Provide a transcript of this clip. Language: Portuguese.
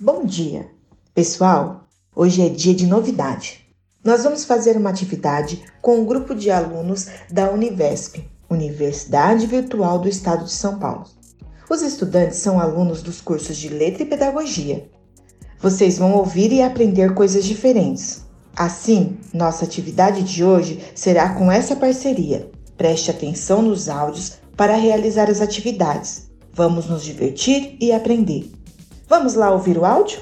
Bom dia! Pessoal, hoje é dia de novidade. Nós vamos fazer uma atividade com um grupo de alunos da Univesp, Universidade Virtual do Estado de São Paulo. Os estudantes são alunos dos cursos de Letra e Pedagogia. Vocês vão ouvir e aprender coisas diferentes. Assim, nossa atividade de hoje será com essa parceria. Preste atenção nos áudios para realizar as atividades. Vamos nos divertir e aprender. Vamos lá ouvir o áudio?